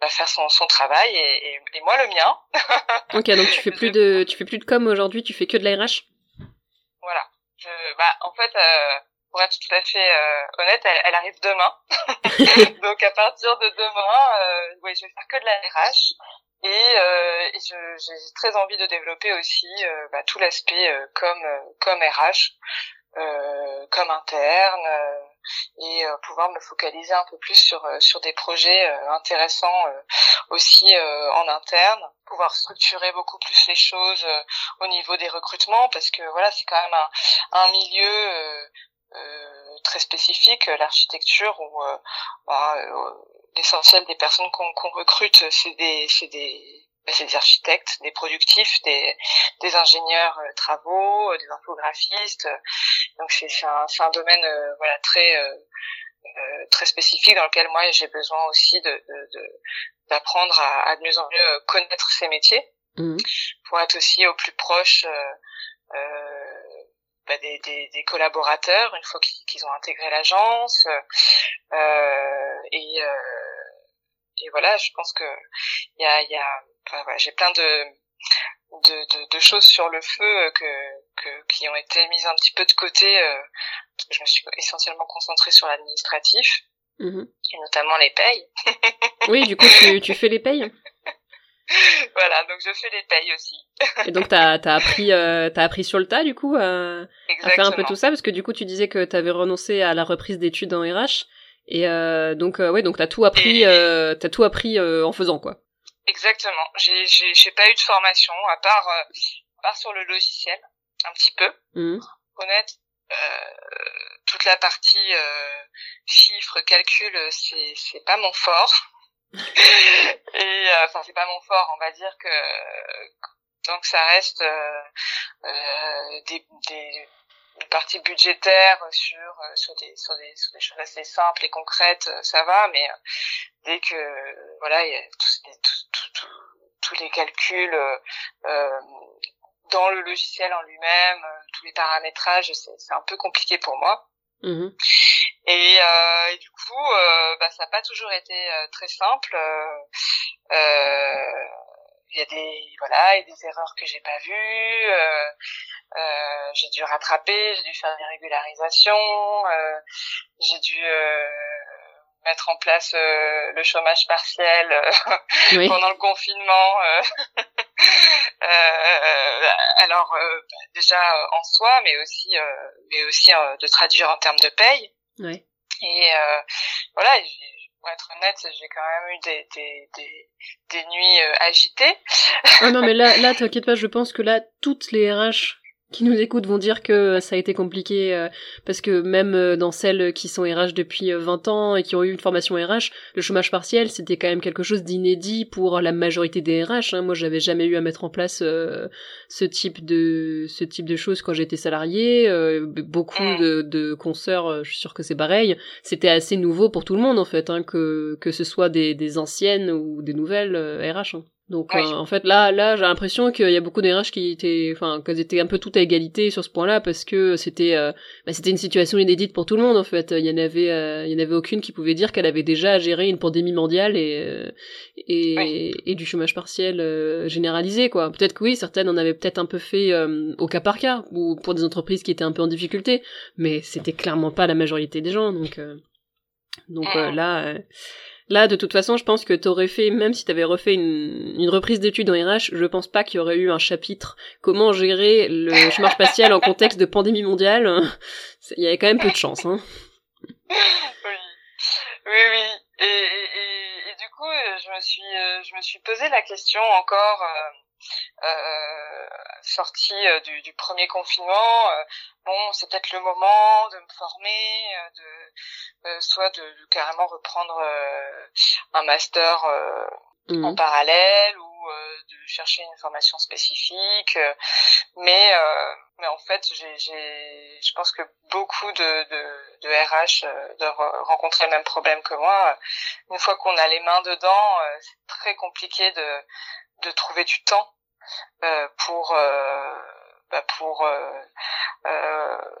bah, faire son, son travail et, et, moi le mien. ok donc tu fais plus de tu fais plus de com aujourd'hui tu fais que de la RH. Voilà je, bah en fait pour être tout à fait honnête, elle, elle, arrive demain. Donc à partir de demain, euh, oui, je vais faire que de la RH. Et, euh, et j'ai très envie de développer aussi euh, bah, tout l'aspect euh, comme comme RH, euh, comme interne, et pouvoir me focaliser un peu plus sur sur des projets intéressants aussi en interne, pouvoir structurer beaucoup plus les choses au niveau des recrutements, parce que voilà, c'est quand même un, un milieu très spécifique, l'architecture, où bah, l'essentiel des personnes qu'on recrute, c'est des, c'est des, bah, c'est des architectes, des productifs, des, des ingénieurs euh, travaux, euh, des infographistes. Donc c'est un, un domaine euh, voilà très très spécifique dans lequel moi j'ai besoin aussi de d'apprendre à, à, de mieux en mieux connaître ces métiers mmh. pour être aussi au plus proche bah, des, des, des, collaborateurs une fois qu'ils ont intégré l'agence euh, et, euh, et voilà je pense que il y a, y a enfin, voilà, j'ai plein de, de, de, de, choses sur le feu que, que, qui ont été mises un petit peu de côté. parce que je me suis essentiellement concentrée sur l'administratif. Mmh et notamment les payes. oui, du coup, tu, tu fais les payes? voilà, donc je fais les payes aussi. Et donc t'as as appris euh, t'as appris sur le tas du coup à, à, faire un peu tout ça parce que du coup tu disais que t'avais renoncé à la reprise d'études en RH et euh, donc euh, ouais donc t'as tout appris euh, t'as tout appris euh, en faisant quoi. Exactement. J'ai j'ai pas eu de formation à part euh, à part sur le logiciel un petit peu. Mmh. Honnête. toute la partie chiffres, calcul, c'est c'est pas mon fort et euh, enfin c'est pas mon fort on va dire que donc ça reste euh, euh, des, des, parties budgétaires sur sur des sur des sur des choses assez simples et concrètes ça va mais dès que voilà il y a tous, tous les calculs euh, dans le logiciel en lui-même tous les paramétrages c'est un peu compliqué pour moi mmh et, euh, et, du coup, euh, bah, ça n'a pas toujours été euh, très simple. Il y a des voilà, il y a des erreurs que j'ai pas vues. j'ai dû rattraper, j'ai dû faire des régularisations, j'ai dû mettre en place euh, le chômage partiel euh, pendant le confinement. Euh, alors bah, déjà en soi, mais aussi mais aussi de traduire en termes de paye. Oui. Et voilà, pour être honnête, j'ai quand même eu des, des, des, des nuits agitées. oh non, mais là, là, t'inquiète pas, je pense que là, toutes les RH qui nous écoutent vont dire que ça a été compliqué euh, parce que même euh, dans celles qui sont RH depuis 20 euh, ans et qui ont eu une formation RH, le chômage partiel c'était quand même quelque chose d'inédit pour la majorité des RH. Hein. Moi j'avais jamais eu à mettre en place ce type de ce type de choses quand j'étais salarié. beaucoup mm. de, de consoeurs, je suis sûre que c'est pareil. C'était assez nouveau pour tout le monde en fait, hein, que que ce soit des, des anciennes ou des nouvelles RH. Hein. Donc euh, en fait là là j'ai l'impression qu'il y a beaucoup d'RH qui étaient enfin qu'elles étaient un peu toutes à égalité sur ce point-là parce que c'était euh, bah, c'était une situation inédite pour tout le monde en fait. Il y en avait euh, il y en avait aucune qui pouvait dire qu'elle avait déjà géré une pandémie mondiale et et, et du chômage partiel généralisé quoi. Peut-être que oui, certaines en avaient peut-être un peu fait au cas par cas ou pour des entreprises qui étaient un peu en difficulté, mais c'était clairement pas la majorité des gens donc donc là Là, de toute façon, je pense que t'aurais fait, même si t'avais refait une, une reprise d'études en RH, je pense pas qu'il y aurait eu un chapitre comment gérer le chômage spatial en contexte de pandémie mondiale. Il y avait quand même peu de chance. Hein. Oui, oui, oui. Et, et, et, du coup, je me suis, euh, je me suis posé la question encore. Euh, euh, sortie euh, du, du, premier confinement, euh, bon, c'est peut-être le moment de me former, euh, de soit de, de, carrément reprendre un master mmh. en parallèle ou de chercher une formation spécifique. mais mais en fait, j'ai, je pense que beaucoup de, de, de RH doivent rencontrer le même problème que moi. Une fois qu'on a les mains dedans, c'est très compliqué de de trouver du temps euh, pour euh, bah pour euh,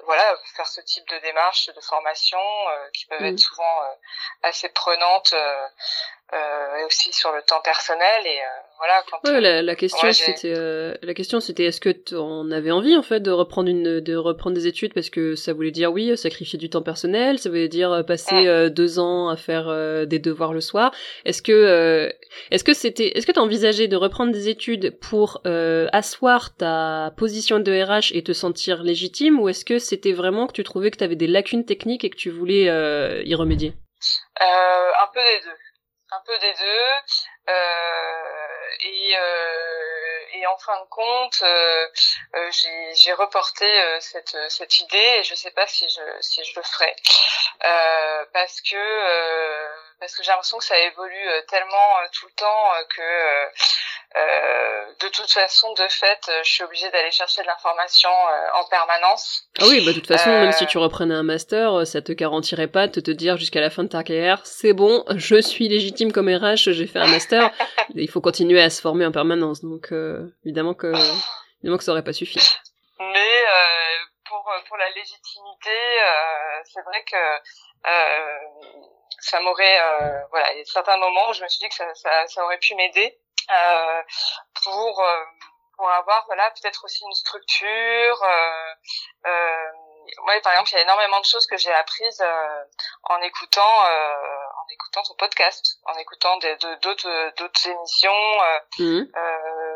voilà faire ce type de démarche de formation qui peuvent être mmh. souvent assez prenantes et aussi sur le temps personnel et voilà. Quand ouais, la, la, question c'était euh, la question c'était est-ce que on avait envie en fait de reprendre une de reprendre des études parce que ça voulait dire oui sacrifier du temps personnel, ça voulait dire euh, passer euh, deux ans à faire des devoirs le soir. Est-ce que est-ce que c'était est-ce que tu envisagé de reprendre des études pour asseoir ta position de RH et te sentir légitime ou est-ce que c'était vraiment que tu trouvais que tu avais des lacunes techniques et que tu voulais y remédier? Un peu des deux un peu des deux. Euh, et, euh, et en fin de compte, euh, j'ai reporté cette, cette idée et je sais pas si je, si je le ferai. parce que, parce que j'ai l'impression que ça évolue tellement tout le temps que euh, de toute façon, de fait, euh, je suis obligée d'aller chercher de l'information euh, en permanence. Ah oui, bah de toute façon, même si tu reprenais un master, ça te garantirait pas de te dire jusqu'à la fin de ta carrière, c'est bon, je suis légitime comme RH, j'ai fait un master. Il faut continuer à se former en permanence, donc évidemment que évidemment que ça aurait pas suffi. Mais pour pour la légitimité, c'est vrai que ça m'aurait voilà, il y a certains moments où je me suis dit que ça ça, ça aurait pu m'aider pour pour avoir voilà peut-être aussi une structure moi par exemple il y a énormément de choses que j'ai apprises en écoutant en écoutant ton podcast en écoutant d'autres d'autres émissions mmh.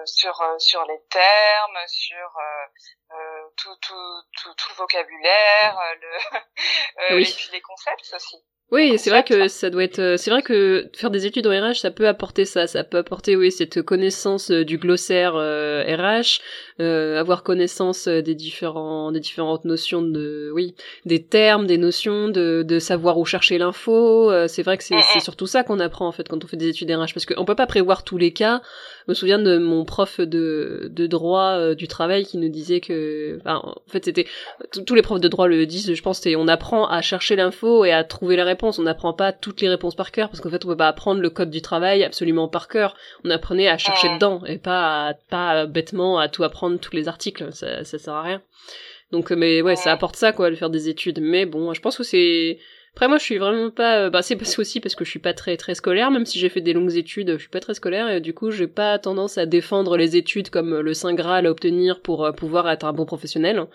sur sur les termes sur tout, tout, tout, tout, le vocabulaire, le, et puis les concepts aussi. Oui, c'est vrai que ça doit être. Euh, c'est vrai que faire des études en RH, ça peut apporter ça. Ça peut apporter, oui, cette connaissance euh, du glossaire RH, euh, avoir connaissance des différents, des différentes notions de, oui, des termes, des notions, de, de savoir où chercher l'info. c'est vrai que c'est, c'est surtout ça qu'on apprend en fait quand on fait des études RH, parce qu'on peut pas prévoir tous les cas. Je me souviens de mon prof de, de droit du travail qui nous disait que, enfin, en fait, c'était tous les profs de droit le disent. Je pense, c'est on apprend à chercher l'info et à trouver la réponse on n'apprend pas toutes les réponses par cœur parce qu'en fait on peut pas apprendre le code du travail absolument par cœur. On apprenait à chercher dedans et pas à, pas bêtement à tout apprendre tous les articles. Ça, ça sert à rien. Donc mais ouais, ça apporte ça quoi de faire des études. Mais bon, je pense que c'est après moi je suis vraiment pas euh, bah c'est parce aussi parce que je suis pas très très scolaire même si j'ai fait des longues études, je suis pas très scolaire et du coup, j'ai pas tendance à défendre les études comme le saint graal à obtenir pour euh, pouvoir être un bon professionnel.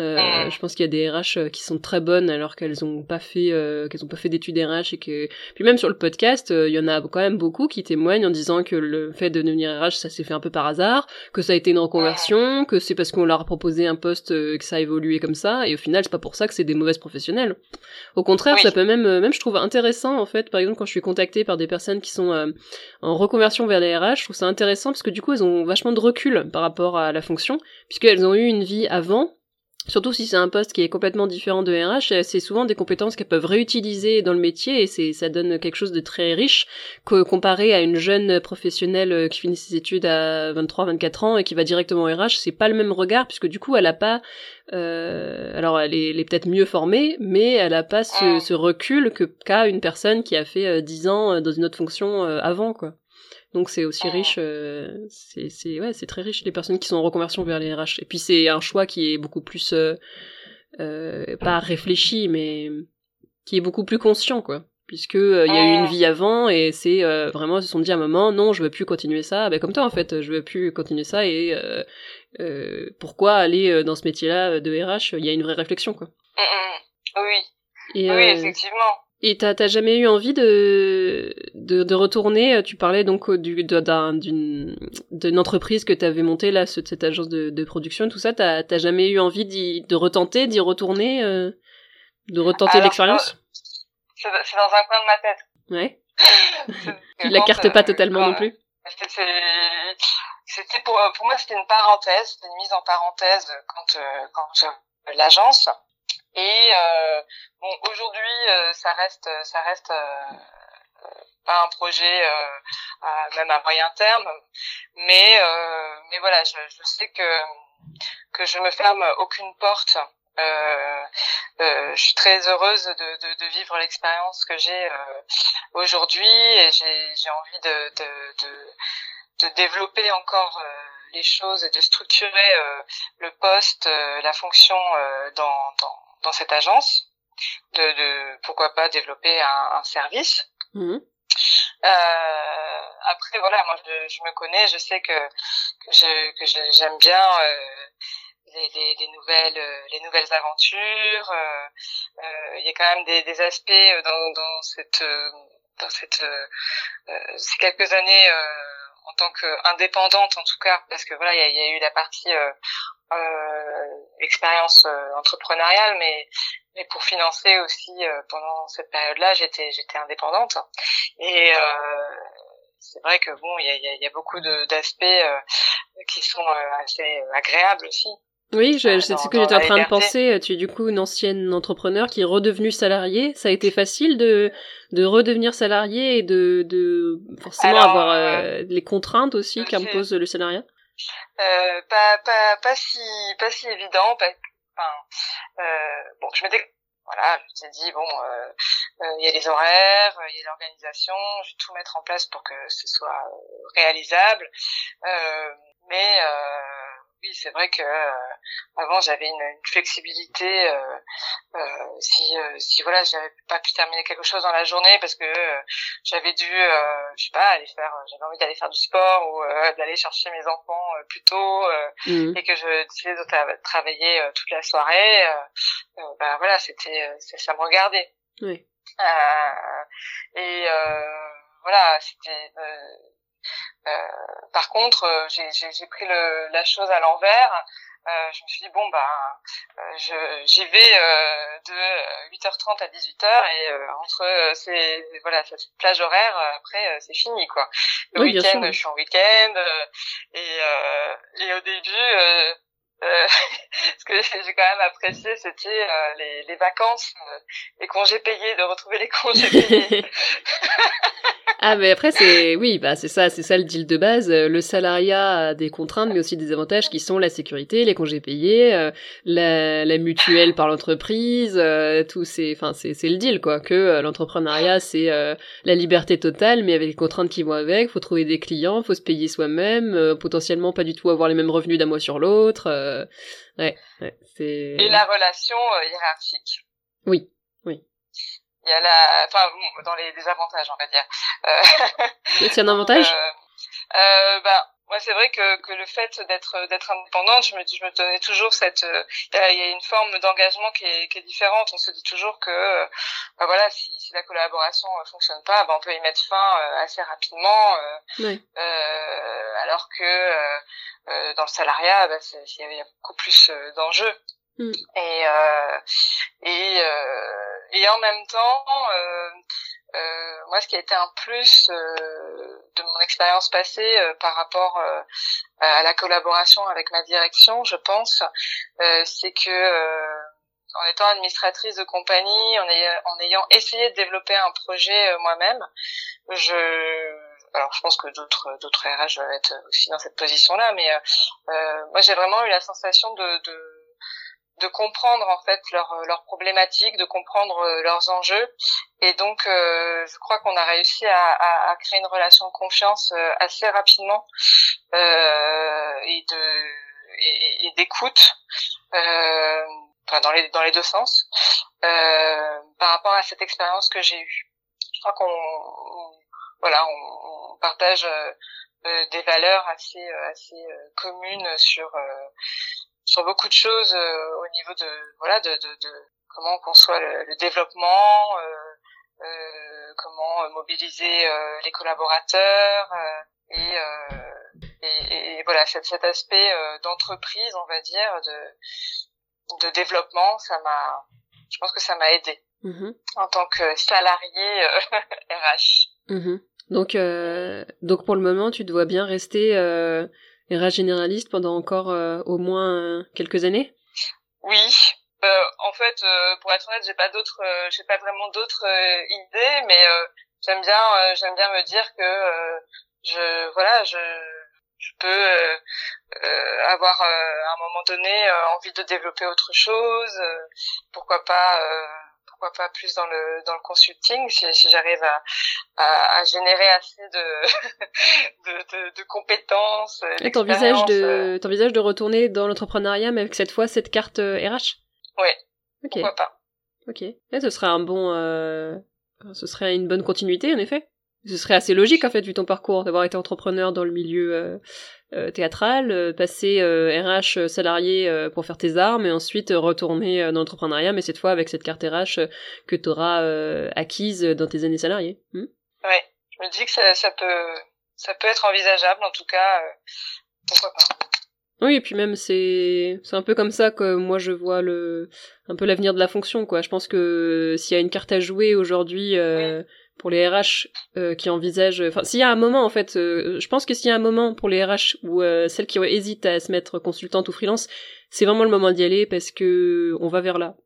Euh, mm. je pense qu'il y a des RH euh, qui sont très bonnes alors qu'elles ont pas fait euh, qu'elles ont pas fait d'études RH et que puis même sur le podcast il y en a quand même beaucoup qui témoignent en disant que le fait de devenir RH ça s'est fait un peu par hasard que ça a été une reconversion que c'est parce qu'on leur a proposé un poste que ça a évolué comme ça et au final c'est pas pour ça que c'est des mauvaises professionnels au contraire ça peut même même je trouve intéressant en fait par exemple quand je suis contactée par des personnes qui sont en reconversion vers les RH je trouve ça intéressant parce que du coup elles ont vachement de recul par rapport à la fonction puisqu'elles ont eu une vie avant Surtout si c'est un poste qui est complètement différent de RH, euh, c'est souvent des compétences qu'elles peuvent réutiliser dans le métier et c'est ça donne quelque chose de très riche que comparé à une jeune professionnelle euh, qui finit ses études à 23-24 ans et qui va directement au RH, c'est pas le même regard puisque du coup elle a pas euh, alors elle est, est peut-être mieux formée, mais elle a pas ce, ce recul que qu'a une personne qui a fait 10 ans dans une autre fonction avant quoi. Donc c'est aussi riche, euh, c'est c'est ouais, c'est très riche les personnes qui sont en reconversion vers les RH. Et puis c'est un choix qui est beaucoup plus euh, euh, pas réfléchi, mais qui est beaucoup plus conscient quoi, puisque il y a eu une vie avant et c'est vraiment ils se sont dit à un moment non je veux plus continuer ça, ben comme toi en fait je veux plus continuer ça et pourquoi aller dans ce métier-là de RH? Il y a une vraie réflexion quoi. Mm, mm. Oui. oui effectivement. Et t'as jamais eu envie de, de, de, retourner Tu parlais donc du, d'une d'une entreprise que t'avais montée là, cette agence de, de production, tout ça. T'as jamais eu envie de retenter, d'y retourner, euh, de retenter l'expérience C'est dans un coin de ma tête. Ouais. tu la carte pas totalement non plus. C'était pour pour moi c'était une parenthèse, une mise en parenthèse quand euh, quand euh, l'agence et euh, bon, aujourd'hui, euh, ça reste, ça reste euh, pas un projet à, même à moyen terme, mais mais voilà, je, je, sais que que je me ferme aucune porte. Euh, euh, je suis très heureuse de, de, de vivre l'expérience que j'ai euh, aujourd'hui et j'ai envie de, de, de, développer encore les choses et de structurer le poste, la fonction dans, dans, dans cette agence, de, de pourquoi pas développer un, un service. Mmh. Euh, après voilà, moi je, je, me connais, je sais que que j'aime bien euh, les, les, les, nouvelles euh, les nouvelles aventures. Euh, euh, il y a quand même des, des aspects dans, dans cette dans cette ces quelques années en tant qu'indépendante en tout cas, parce que voilà il y a, y a, eu la partie euh, expérience euh, entrepreneuriale, mais mais pour financer aussi euh, pendant cette période-là, j'étais j'étais indépendante et c'est vrai que bon, il y a, y a, beaucoup d'aspects qui sont assez agréables aussi. Oui, c'est ce que j'étais en train de penser. Tu es du coup une ancienne entrepreneur qui est redevenue salariée. Ça a été facile de, de redevenir salarié et de, de forcément avoir les contraintes aussi qu'impose le salariat? euh, pas, pas, pas si, pas si évident. enfin, euh, bon, je m'étais, voilà, je t'ai dit bon, euh, euh, il y a les horaires, il y a l'organisation, je vais tout mettre en place pour que ce soit réalisable. mais oui, c'est vrai que avant j'avais une, une, flexibilité. si, si voilà, j'avais pas pu terminer quelque chose dans la journée parce que j'avais dû, je sais pas, aller faire, j'avais envie d'aller faire du sport ou d'aller chercher mes enfants plus tôt mmh. et que je décidais de travailler toute la soirée. bah voilà, c'était, ça me regardait. Oui. et voilà, c'était euh, par contre, euh, j'ai pris le, la chose à l'envers. Euh, je me suis dit bon bah j'y vais de 8h30 à 18h et entre ces voilà cette plage horaire après c'est fini quoi le week-end je suis en week-end et et au début euh, ce que j'ai quand même apprécié, c'était les, les, vacances, les congés payés, de retrouver les congés payés. Ah, mais après, c'est, oui, bah, c'est ça, c'est ça le deal de base. Euh, le salariat a des contraintes, mais aussi des avantages qui sont la sécurité, les congés payés, euh, la, la mutuelle par l'entreprise, euh, tout c'est, enfin, c'est, c'est le deal, quoi. Que l'entrepreneuriat, c'est la liberté totale, mais avec les contraintes qui vont avec. Faut trouver des clients, faut se payer soi-même, potentiellement pas du tout avoir les mêmes revenus d'un mois sur l'autre. Ouais, ouais, c'est. Et la relation hiérarchique. Oui, il y a la enfin dans les désavantages on va dire euh... c'est un avantage euh, euh, bah moi c'est vrai que, que le fait d'être d'être indépendante je me je me donnais toujours cette euh, il y, a une forme d'engagement qui est, qui est différente on se dit toujours que bah voilà si, si la collaboration fonctionne pas bah on peut y mettre fin assez rapidement oui. alors que dans le salariat bah, il y a beaucoup plus d'enjeux mm. et et et en même temps, euh, euh, moi, ce qui a été un plus euh, de mon expérience passée euh, par rapport euh, à la collaboration avec ma direction, je pense, c'est que en étant administratrice de compagnie, en ayant, en ayant essayé de développer un projet moi-même, je alors je pense que d'autres d'autres RH doivent être aussi dans cette position-là, mais moi j'ai vraiment eu la sensation de, de de comprendre en fait leurs leurs problématiques, de comprendre euh, leurs enjeux. Et donc, euh, je crois qu'on a réussi à, à, à, créer une relation de confiance euh, assez rapidement euh, et de et, d'écoute, euh, dans les dans les deux sens, euh, par rapport à cette expérience que j'ai eue. Je crois qu'on voilà, on, partage des valeurs assez assez communes sur sur beaucoup de choses euh, au niveau de voilà de, de, de comment on conçoit le, le développement, euh, euh, comment mobiliser les collaborateurs et, et, et, voilà cet, cet aspect d'entreprise, on va dire, de de développement, ça m'a, je pense que ça m'a aidé mm-hmm. en tant que salarié RH. Mm-hmm. Donc, euh, donc pour le moment, tu dois bien rester euh, RH généraliste pendant encore euh, au moins euh, quelques années? Oui. Euh, en fait, pour être honnête, j'ai pas d'autres, j'ai pas vraiment d'autres idées, mais j'aime bien, j'aime bien me dire que je, voilà, je, je peux avoir à un moment donné envie de développer autre chose. pourquoi pas pourquoi pas plus dans le dans le consulting si, si j'arrive à, à, à, générer assez de de, de, de, compétences. Et t'envisages de euh. t'envisages de retourner dans l'entrepreneuriat, mais avec cette fois cette carte RH. Euh, ouais. Ok. Pourquoi pas. Ok. Et ce serait un bon, euh... ce serait une bonne continuité en effet. Ce serait assez logique en fait vu ton parcours d'avoir été entrepreneur dans le milieu euh, euh, théâtral, euh, passer RH euh, salarié pour faire tes armes et ensuite retourner dans l'entrepreneuriat, mais cette fois avec cette carte RH que tu auras acquise dans tes années salariées. Hmm ouais, je me dis que ça, ça, peut ça peut être envisageable en tout cas. pourquoi pas. Oui, et puis même c'est c'est un peu comme ça que moi je vois le un peu l'avenir de la fonction quoi. Je pense que s'il y a une carte à jouer aujourd'hui pour les RH euh, qui envisagent enfin s'il y a un moment en fait euh, je pense que s'il y a un moment pour les RH ou euh, celles qui hésitent à se mettre consultante ou freelance c'est vraiment le moment d'y aller parce que on va vers là.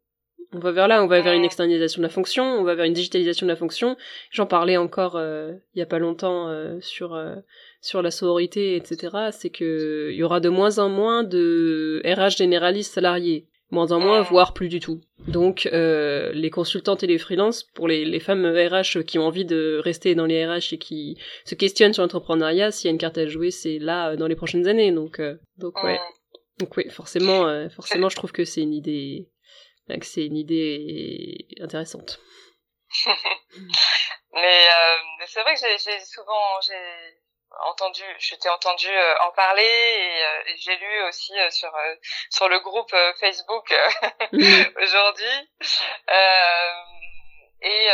On va vers là on va vers une externalisation de la fonction on va vers une digitalisation de la fonction. J'en parlais encore il y a pas longtemps sur sur la sororité etc c'est que il y aura de moins en moins de RH généralistes salariés moins en moins, voire plus du tout. Donc euh, les consultantes et les freelances, pour les, les femmes RH qui ont envie de rester dans les RH et qui se questionnent sur l'entrepreneuriat, s'il y a une carte à jouer, c'est là euh, dans les prochaines années. Donc, euh, donc ouais. Donc oui, forcément, euh, forcément, je trouve que c'est une idée, que c'est une idée intéressante. mais, euh, c'est vrai que j'ai souvent, j'ai entendu, je t'ai entendu euh, en parler et, euh, j'ai lu aussi sur sur le groupe Facebook mhm. aujourd'hui. et,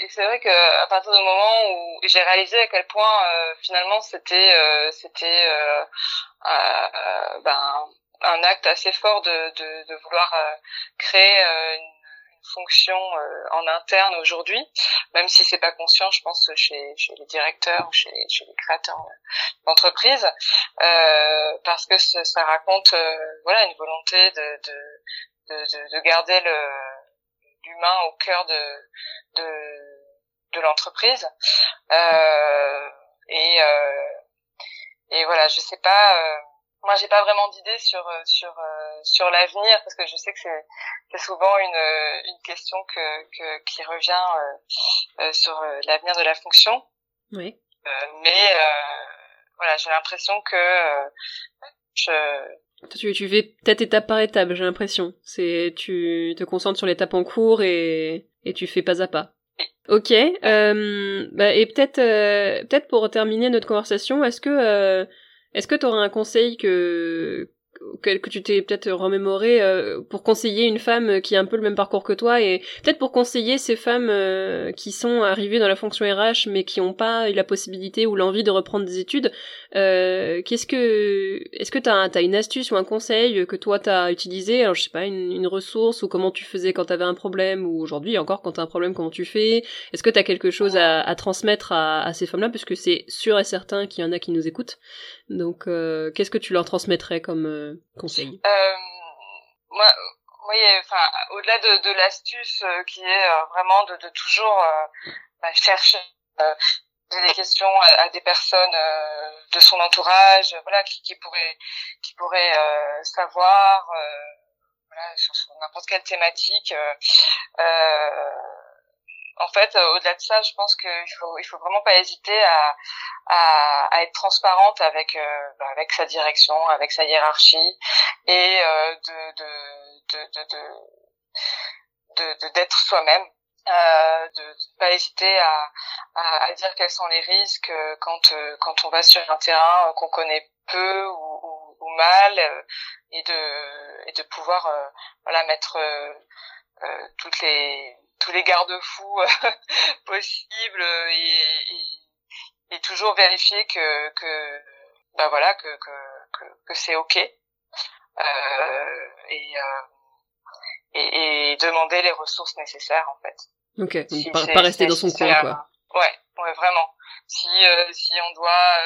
et c'est vrai que à partir du moment où j'ai réalisé à quel point finalement c'était c'était ben un acte assez fort de, de, de vouloir créer une fonction euh, en interne aujourd'hui, même si c'est pas conscient, je pense chez, chez les directeurs ou chez, chez les créateurs d'entreprise, euh, parce que ça, raconte euh, voilà une volonté de, de, de, de garder l'humain au cœur de de, de l'entreprise. Euh, et et voilà je sais pas moi j'ai pas vraiment d'idée sur euh, sur euh, sur l'avenir parce que je sais que c'est c'est souvent une euh, une question que, que qui revient sur l'avenir de la fonction. Oui. mais voilà, j'ai l'impression que je tu, tu fais peut-être étape par étape, j'ai l'impression. C'est tu te concentres sur l'étape en cours et et tu fais pas à pas. Ok. Euh, bah, et peut-être peut-être pour terminer notre conversation, est-ce que est-ce que tu aurais un conseil que, que, tu t'es peut-être remémoré euh, pour conseiller une femme qui a un peu le même parcours que toi et peut-être pour conseiller ces femmes euh, qui sont arrivées dans la fonction RH mais qui n'ont pas eu la possibilité ou l'envie de reprendre des études. Euh, qu'est-ce que est-ce que tu as, une astuce ou un conseil que toi tu as utilisé? Alors je sais pas une, ressource ou comment tu faisais quand tu avais un problème ou aujourd'hui encore quand tu as un problème comment tu fais? Est-ce que tu as quelque chose à, transmettre à, à ces femmes-là? Puisque c'est sûr et certain qu'il y en a qui nous écoutent. Donc qu'est-ce que tu leur transmettrais comme conseil? Euh, moi, au-delà de, l'astuce euh, qui est euh, vraiment de, toujours bah, chercher des questions à, des personnes de son entourage, voilà, qui, qui pourraient, pourraient savoir, sur, sur n'importe quelle thématique. Euh, en fait, euh, au-delà de ça, je pense qu'il faut, il faut vraiment pas hésiter à, à, à être transparente avec, euh, bah, avec sa direction, avec sa hiérarchie, et euh, de, de, de, de, d'être soi-même. Euh, de, de pas hésiter à, à, à, dire quels sont les risques quand quand on va sur un terrain qu'on connaît peu ou, ou, ou mal et de et de pouvoir voilà mettre toutes les tous les garde-fous euh, possibles et, et, et, toujours vérifier que que bah voilà que que que, c'est ok euh, et, euh, et, et demander les ressources nécessaires en fait. Ok, si pas, rester dans son coin quoi. Ouais, ouais vraiment. Si euh, si on doit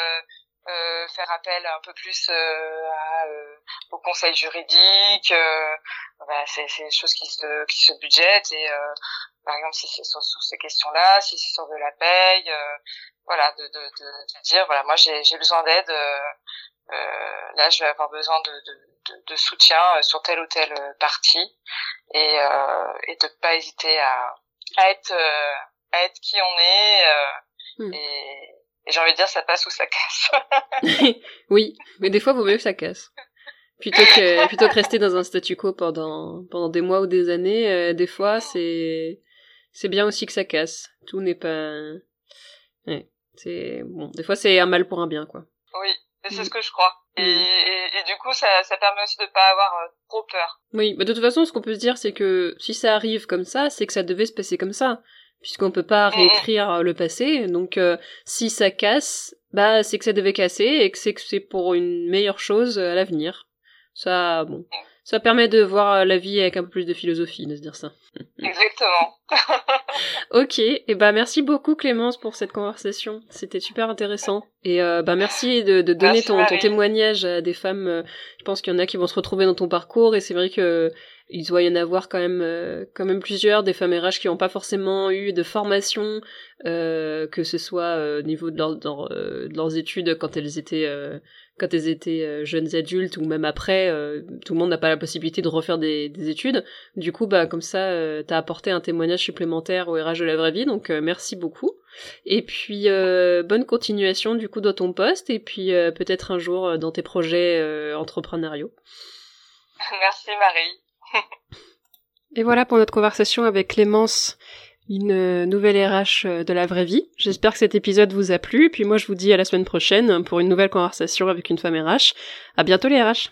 euh, euh, faire appel un peu plus euh, à, euh, au conseil juridique. Bah, c'est des choses qui se qui se budgètent et par exemple si c'est sur, sur, ces questions-là, si c'est sur de la paye, voilà, de, de, de, dire voilà moi j'ai j'ai besoin d'aide. là, je vais avoir besoin de, de, de, soutien sur telle ou telle partie et, et de pas hésiter à, à être à être qui on est hmm. et et j'ai envie de dire, ça passe ou ça casse. oui, mais des fois, il vaut mieux que ça casse. Plutôt que, plutôt que rester dans un statu quo pendant, pendant des mois ou des années, euh, des fois, c'est, c'est bien aussi que ça casse. Tout n'est pas, ouais, c'est, bon, des fois, c'est un mal pour un bien, quoi. Oui, c'est mm. ce que je crois. Et, mm. et, et, du coup, ça, ça permet aussi de pas avoir euh, trop peur. Oui, mais de toute façon, ce qu'on peut se dire, c'est que si ça arrive comme ça, c'est que ça devait se passer comme ça puisqu'on peut pas réécrire euh, le passé. Donc euh, si ça casse, bah c'est que ça devait casser et que c'est que c'est pour une meilleure chose à l'avenir. Ça, bon, ça permet de voir la vie avec un peu plus de philosophie, de se dire ça. Exactement. ok, et bah merci beaucoup Clémence pour cette conversation. C'était super intéressant. Et euh, bah merci de, de donner ton, ton, témoignage à des femmes. Je pense qu'il y en a qui vont se retrouver dans ton parcours et c'est vrai que il doit y en avoir quand même euh, quand même plusieurs des femmes RH qui n'ont pas forcément eu de formation euh, que ce soit euh, au niveau de, leur, de, leurs études quand elles étaient quand elles étaient jeunes adultes ou même après tout le monde n'a pas la possibilité de refaire des, des études du coup bah comme ça t'as apporté un témoignage supplémentaire au RH de la vraie vie donc merci beaucoup Et puis bonne continuation du coup dans ton poste et puis peut-être un jour dans tes projets entrepreneuriaux. Merci Marie. et voilà pour notre conversation avec Clémence une nouvelle RH de la vraie vie. J'espère que cet épisode vous a plu, puis moi je vous dis à la semaine prochaine pour une nouvelle conversation avec une femme RH. À bientôt les RH